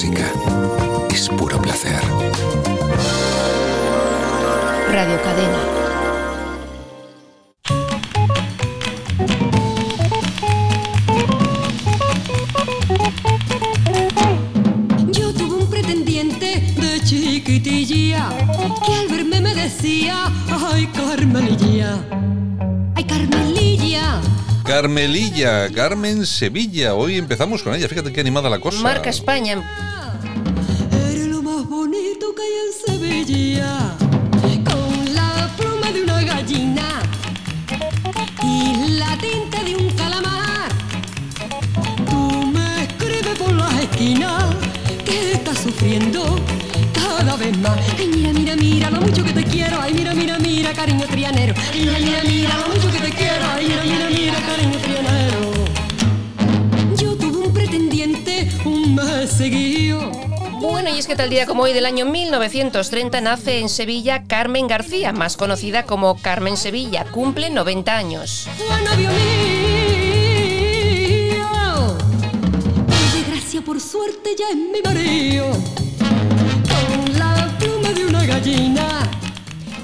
música. Es puro placer. Radio Cadena. que al verme me decía, ay Carmelilla, ay Carmelilla. Carmelilla, Carmen Sevilla. Hoy empezamos con ella. Fíjate qué animada la cosa. Marca España. Trianero. Mira, mira, mira lo mucho que te quiero. Mira, mira, mira, cariño trianero. Yo tuve un pretendiente un mes seguido. Bueno, y es que tal día como hoy del año 1930 nace en Sevilla Carmen García, más conocida como Carmen Sevilla. Cumple 90 años. Fue novio mío. Por desgracia, por suerte, ya es mi marido. Con la pluma de una gallina.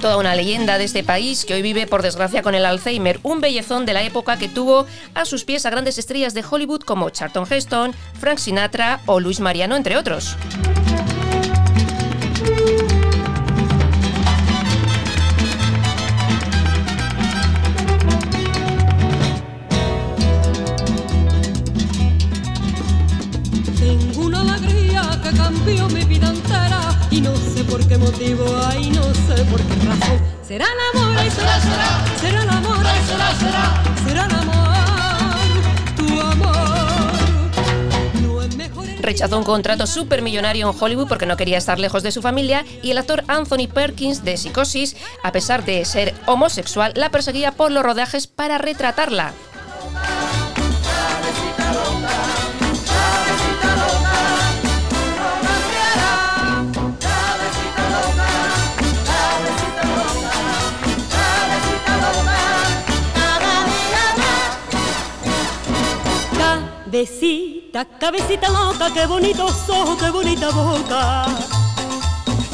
Toda una leyenda de este país que hoy vive por desgracia con el Alzheimer, un bellezón de la época que tuvo a sus pies a grandes estrellas de Hollywood como Charlton Heston, Frank Sinatra o Luis Mariano, entre otros. Por qué motivo, ay, no sé por qué razón. Será el amor, ay, será, será, será el amor, ay, será, será, será el amor, tu amor. No es mejor el Rechazó un contrato supermillonario en Hollywood porque no quería estar lejos de su familia y el actor Anthony Perkins de Psicosis, a pesar de ser homosexual, la perseguía por los rodajes para retratarla. Cabecita, cabecita loca, qué bonitos ojos, qué bonita boca.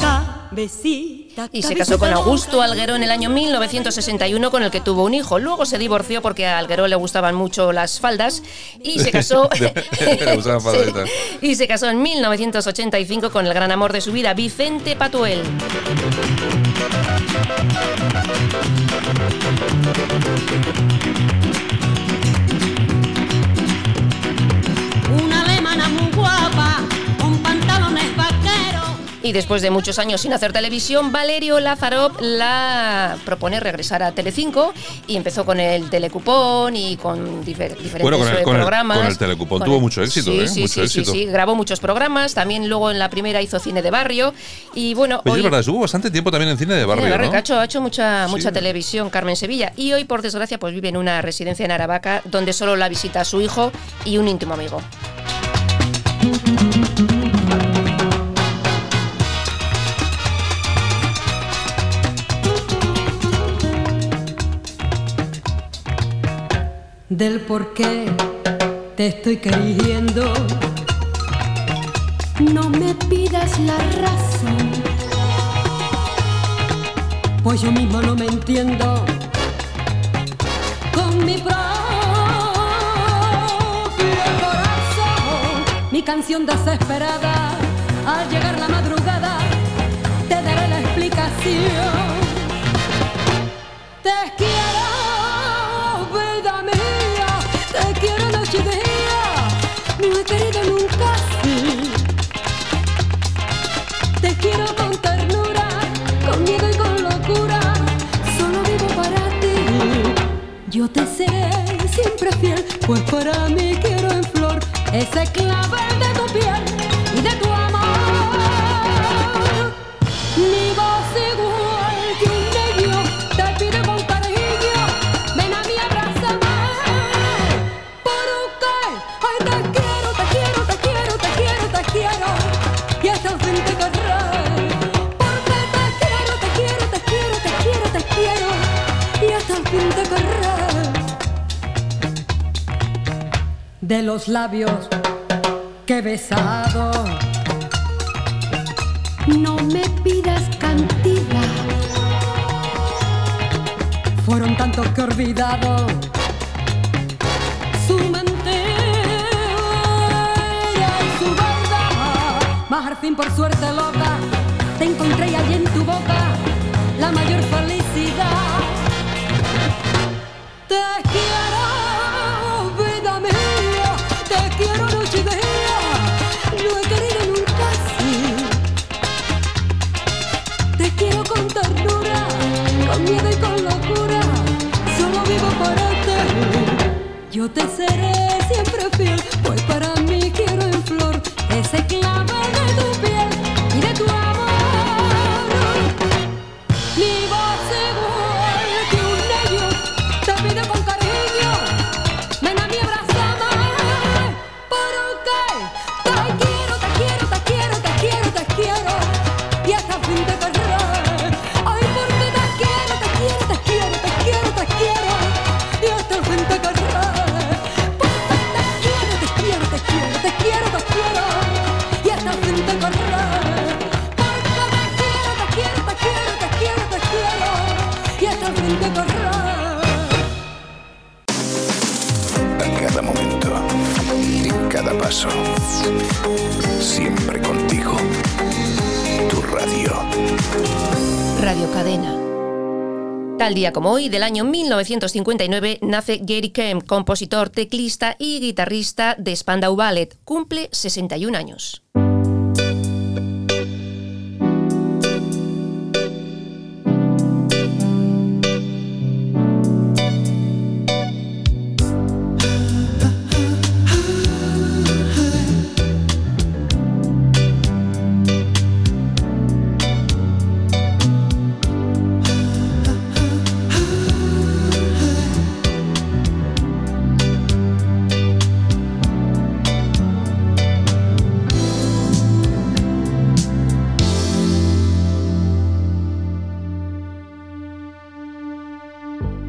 Cabecita, Y se casó con. Augusto Alguero en el año 1961 con el que tuvo un hijo. Luego se divorció porque a Alguero le gustaban mucho las faldas y se casó Le gustaban Sí. faldaditas. y se casó en 1985 con el gran amor de su vida, Vicente Patuel. Guapa, con pantalones vaqueros. Y después de muchos años sin hacer televisión, Valerio Lázaro la propone regresar a Telecinco y empezó con el Telecupón y con difer- diferentes Bueno, con el- con el- programas. con el Telecupón tuvo mucho éxito, sí, ¿eh? Sí, Mucho sí, sí, éxito. sí, grabó muchos programas. También luego en la primera hizo cine de barrio. Y bueno, Oye, hoy. es verdad, estuvo bastante tiempo también en cine de barrio, Cine de barrio, ¿no? ha hecho, ha hecho mucha, Sí. mucha televisión Carmen Sevilla y hoy por desgracia pues vive en una residencia en Aravaca donde solo la visita su hijo y un íntimo amigo. Del por qué te estoy queriendo. No me pidas la razón, pues yo mismo no me entiendo con mi propio Mi canción desesperada, al llegar la madrugada, te daré la explicación. Te quiero, vida mía, te quiero noche y día, no he querido nunca así. Te quiero con ternura, con miedo y con locura, solo vivo para ti. Yo te seré siempre fiel, pues para mí De los labios que he besado No me pidas cantidad. Fueron tantos que he olvidado. Su mentira y su verdad. Mas al fin por suerte loca te encontré allí en tu boca la mayor felicidad. Siempre contigo. Tu radio. Radio Cadena. Tal día como hoy, del año 1959, nace Gary Kemp, compositor, teclista y guitarrista de Spandau Ballet. Cumple 61 años.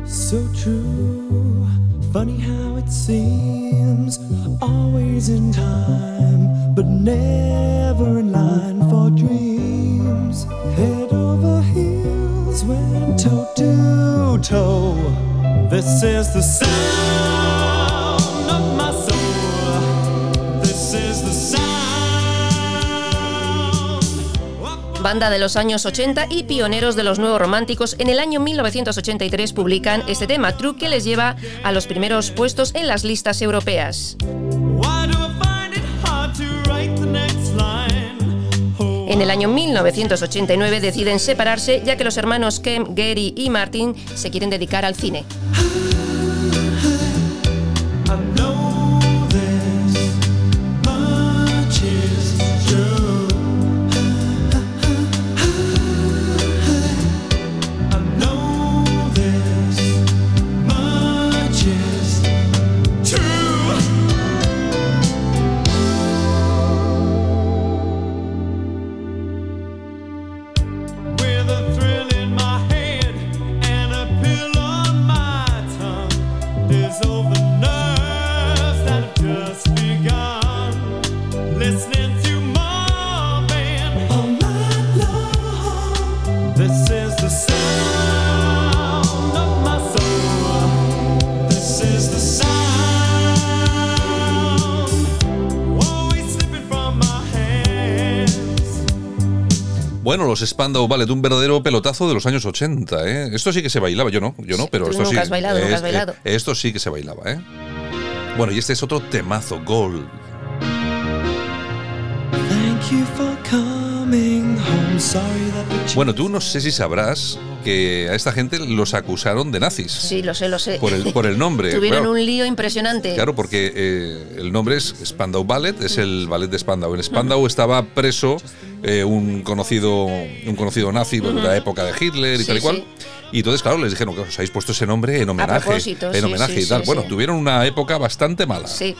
So true, funny how it seems, always in time, but never in line for dreams. Head over heels, went toe to toe. This is the sound Banda de los años 80 y pioneros de los nuevos románticos, en el año 1983 publican este tema, True, que les lleva a los primeros puestos en las listas europeas. Oh, En el año 1989 deciden separarse ya que los hermanos Kem, Gary y Martin se quieren dedicar al cine. Los Spandau Ballet, un verdadero pelotazo de los años 80, ¿eh? Esto sí que se bailaba, yo no, yo no, pero Tú esto nunca sí. has bailado, nunca has Eh, bailado. esto sí que se bailaba, ¿eh? Bueno, y este es otro temazo, Gold. Thank you for coming home. Sorry that the Bueno, tú no sé si sabrás que a esta gente los acusaron de nazis. Sí, lo sé, lo sé. Por el, por el nombre. Tuvieron claro. un lío impresionante. Claro, porque eh, el nombre es Spandau Ballet, es el ballet de Spandau. En Spandau estaba preso eh, un conocido un conocido nazi de la época de Hitler y Sí, tal y cual. sí. Y entonces, claro, les dijeron que os habéis puesto ese nombre en homenaje. propósito, en homenaje sí, y tal. bueno, tuvieron una época bastante mala. Sí.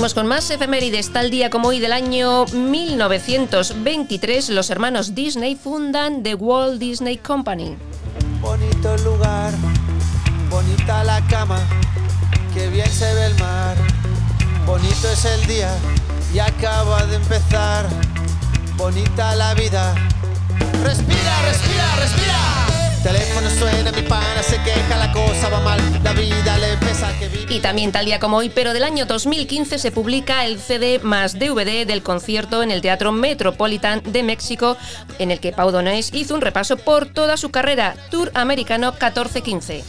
Seguimos con más efemérides. Tal día como hoy del año 1923, los hermanos Disney fundan The Walt Disney Company. Bonito lugar, bonita la cama, que bien se ve el mar. Bonito es el día y acaba de empezar. Bonita la vida. Respira, respira, respira. Teléfono suena, mi pana se queja, la cosa va mal, la vida le pesa que vive. Y también tal día como hoy, pero del año 2015, se publica el CD más DVD del concierto en el Teatro Metropolitan de México, en el que Pau Donés hizo un repaso por toda su carrera, Tour Americano 14-15.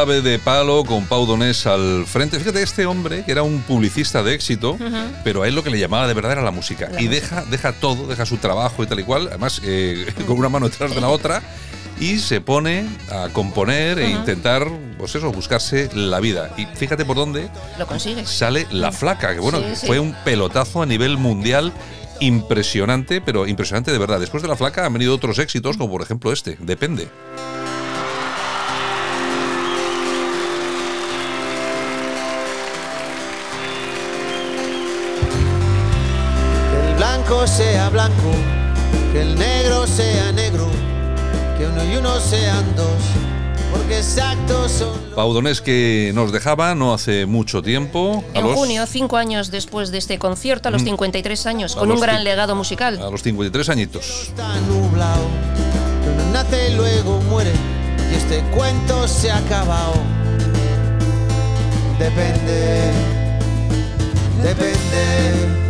Jarabe de palo con Pau Donés al frente. Fíjate, este hombre que era un publicista de éxito, pero a él lo que le llamaba de verdad era la música. La y música. deja, deja todo, deja su trabajo y tal y cual, además eh, con una mano detrás de la otra, y se pone a componer e intentar, pues eso, buscarse la vida. Y fíjate por dónde Lo consigues. sale La Flaca, que bueno, Sí, sí. fue un pelotazo a nivel mundial impresionante, pero impresionante de verdad. Después de La Flaca han venido otros éxitos, como por ejemplo este, Depende. Blanco sea blanco, que el negro sea negro, que uno y uno sean dos, porque exactos son los Pau Donés que nos dejaba no hace mucho tiempo. a En los- junio, cinco años después de este concierto, a los 53 años, A con un gran legado musical. A los 53 añitos. está nublado, uno nace y luego muere, y este cuento se ha acabado. Depende, depende,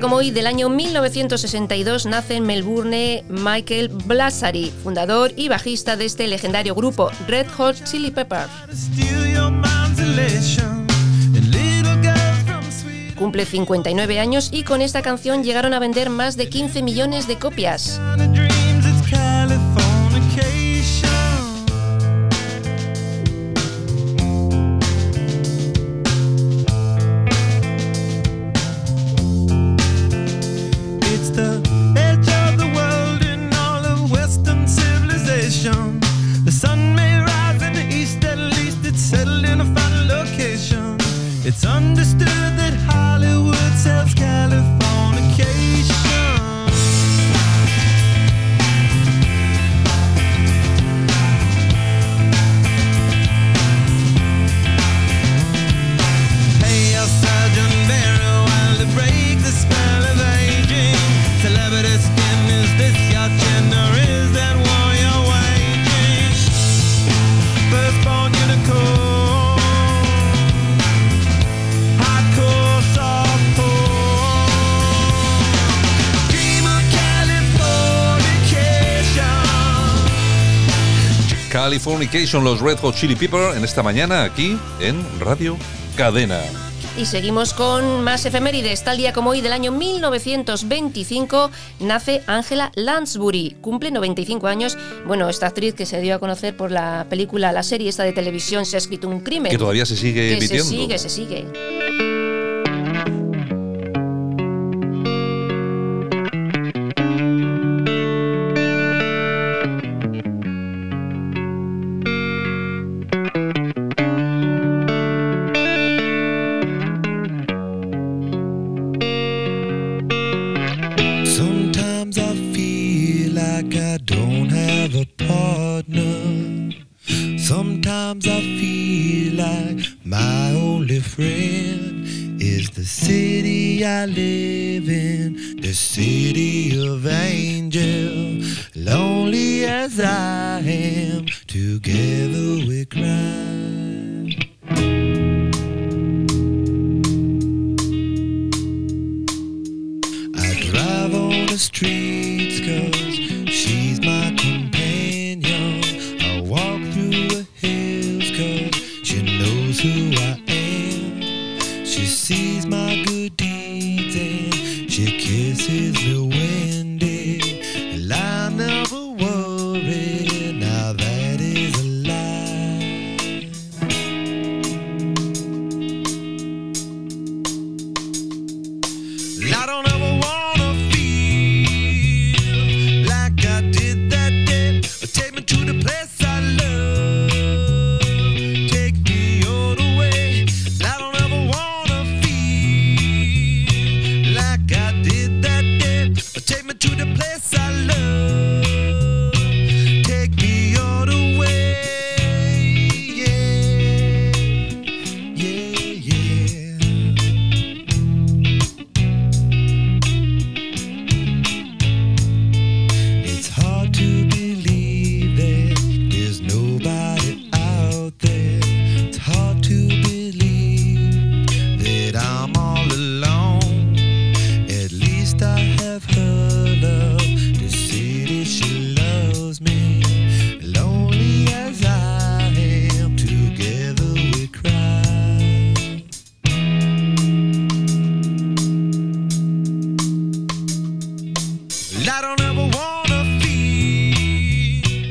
como hoy del año 1962 nace en Melbourne Michael Blasari, fundador y bajista de este legendario grupo Red Hot Chili Peppers. Cumple 59 años y con esta canción llegaron a vender más de 15 millones de copias. Californication, los Red Hot Chili Pepper, en esta mañana aquí en Radio Cadena. Y seguimos con más efemérides. Tal día como hoy del año 1925 nace Angela Lansbury. Cumple 95 años. Bueno, esta actriz que se dio a conocer por la película, la serie esta de televisión Se ha escrito un crimen. Que todavía se sigue que. Se sigue, se sigue. Like my only friend is the city I live in, the city of angel. Lonely as I am, together we cry. I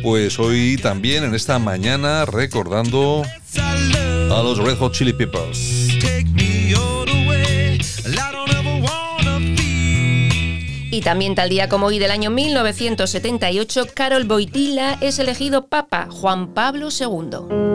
Pues hoy también en esta mañana recordando a los Red Hot Chili Peppers. Y también tal día como hoy del año 1978, Carol Boitila es elegido Papa Juan Pablo II.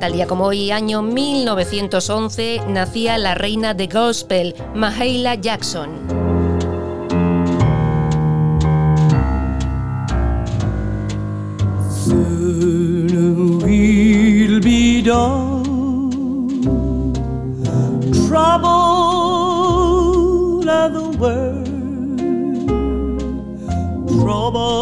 Tal día como hoy, año 1911, nacía la reina de gospel, Mahalia Jackson. Soon we'll be done. Trouble of the world, trouble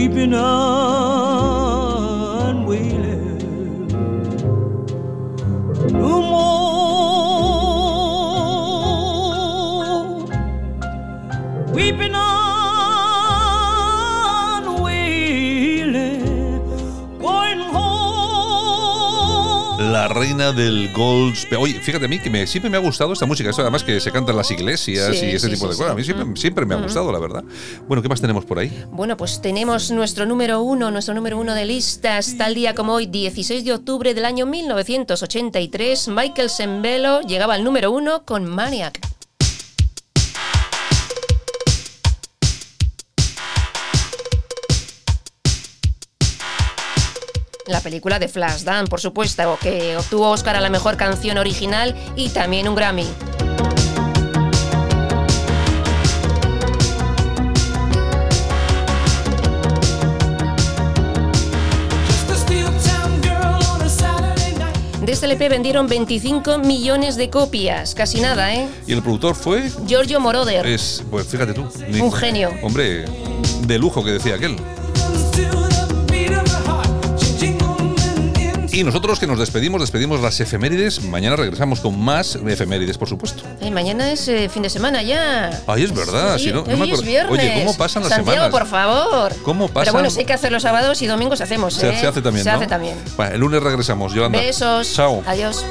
creeping up. Del gospel. Oye, fíjate a mí que me, siempre me ha gustado esta música. Esto además que se canta en las iglesias Sí, y ese sí, tipo sí, de cosas. A mí siempre, siempre me ha gustado, la verdad. Bueno, ¿qué más tenemos por ahí? Bueno, pues tenemos nuestro número uno, nuestro número uno de listas. Tal día como hoy, 16 de octubre del año 1983, Michael Sembello llegaba al número uno con Maniac. La película de Flashdance, por supuesto, que obtuvo Oscar a la mejor canción original y también un Grammy. De este LP vendieron 25 millones de copias, casi nada, ¿eh? Y el productor fue. Giorgio Moroder. Es, pues fíjate tú. Un genio. Hombre, de lujo que decía aquel. Y nosotros que nos despedimos, despedimos las efemérides. Mañana regresamos con más efemérides, por supuesto. Eh, mañana es eh, fin de semana ya. Ay, es verdad. Sí, si no, no hoy me es viernes. Oye, ¿cómo pasan las Santiago, semanas? por favor. ¿Cómo Pero pasan? bueno, si hay que hacer los sábados y domingos, hacemos, Se, ¿eh? se hace también, Se ¿no? hace también. Bueno, el lunes regresamos, Yolanda. Besos. Chao. Adiós.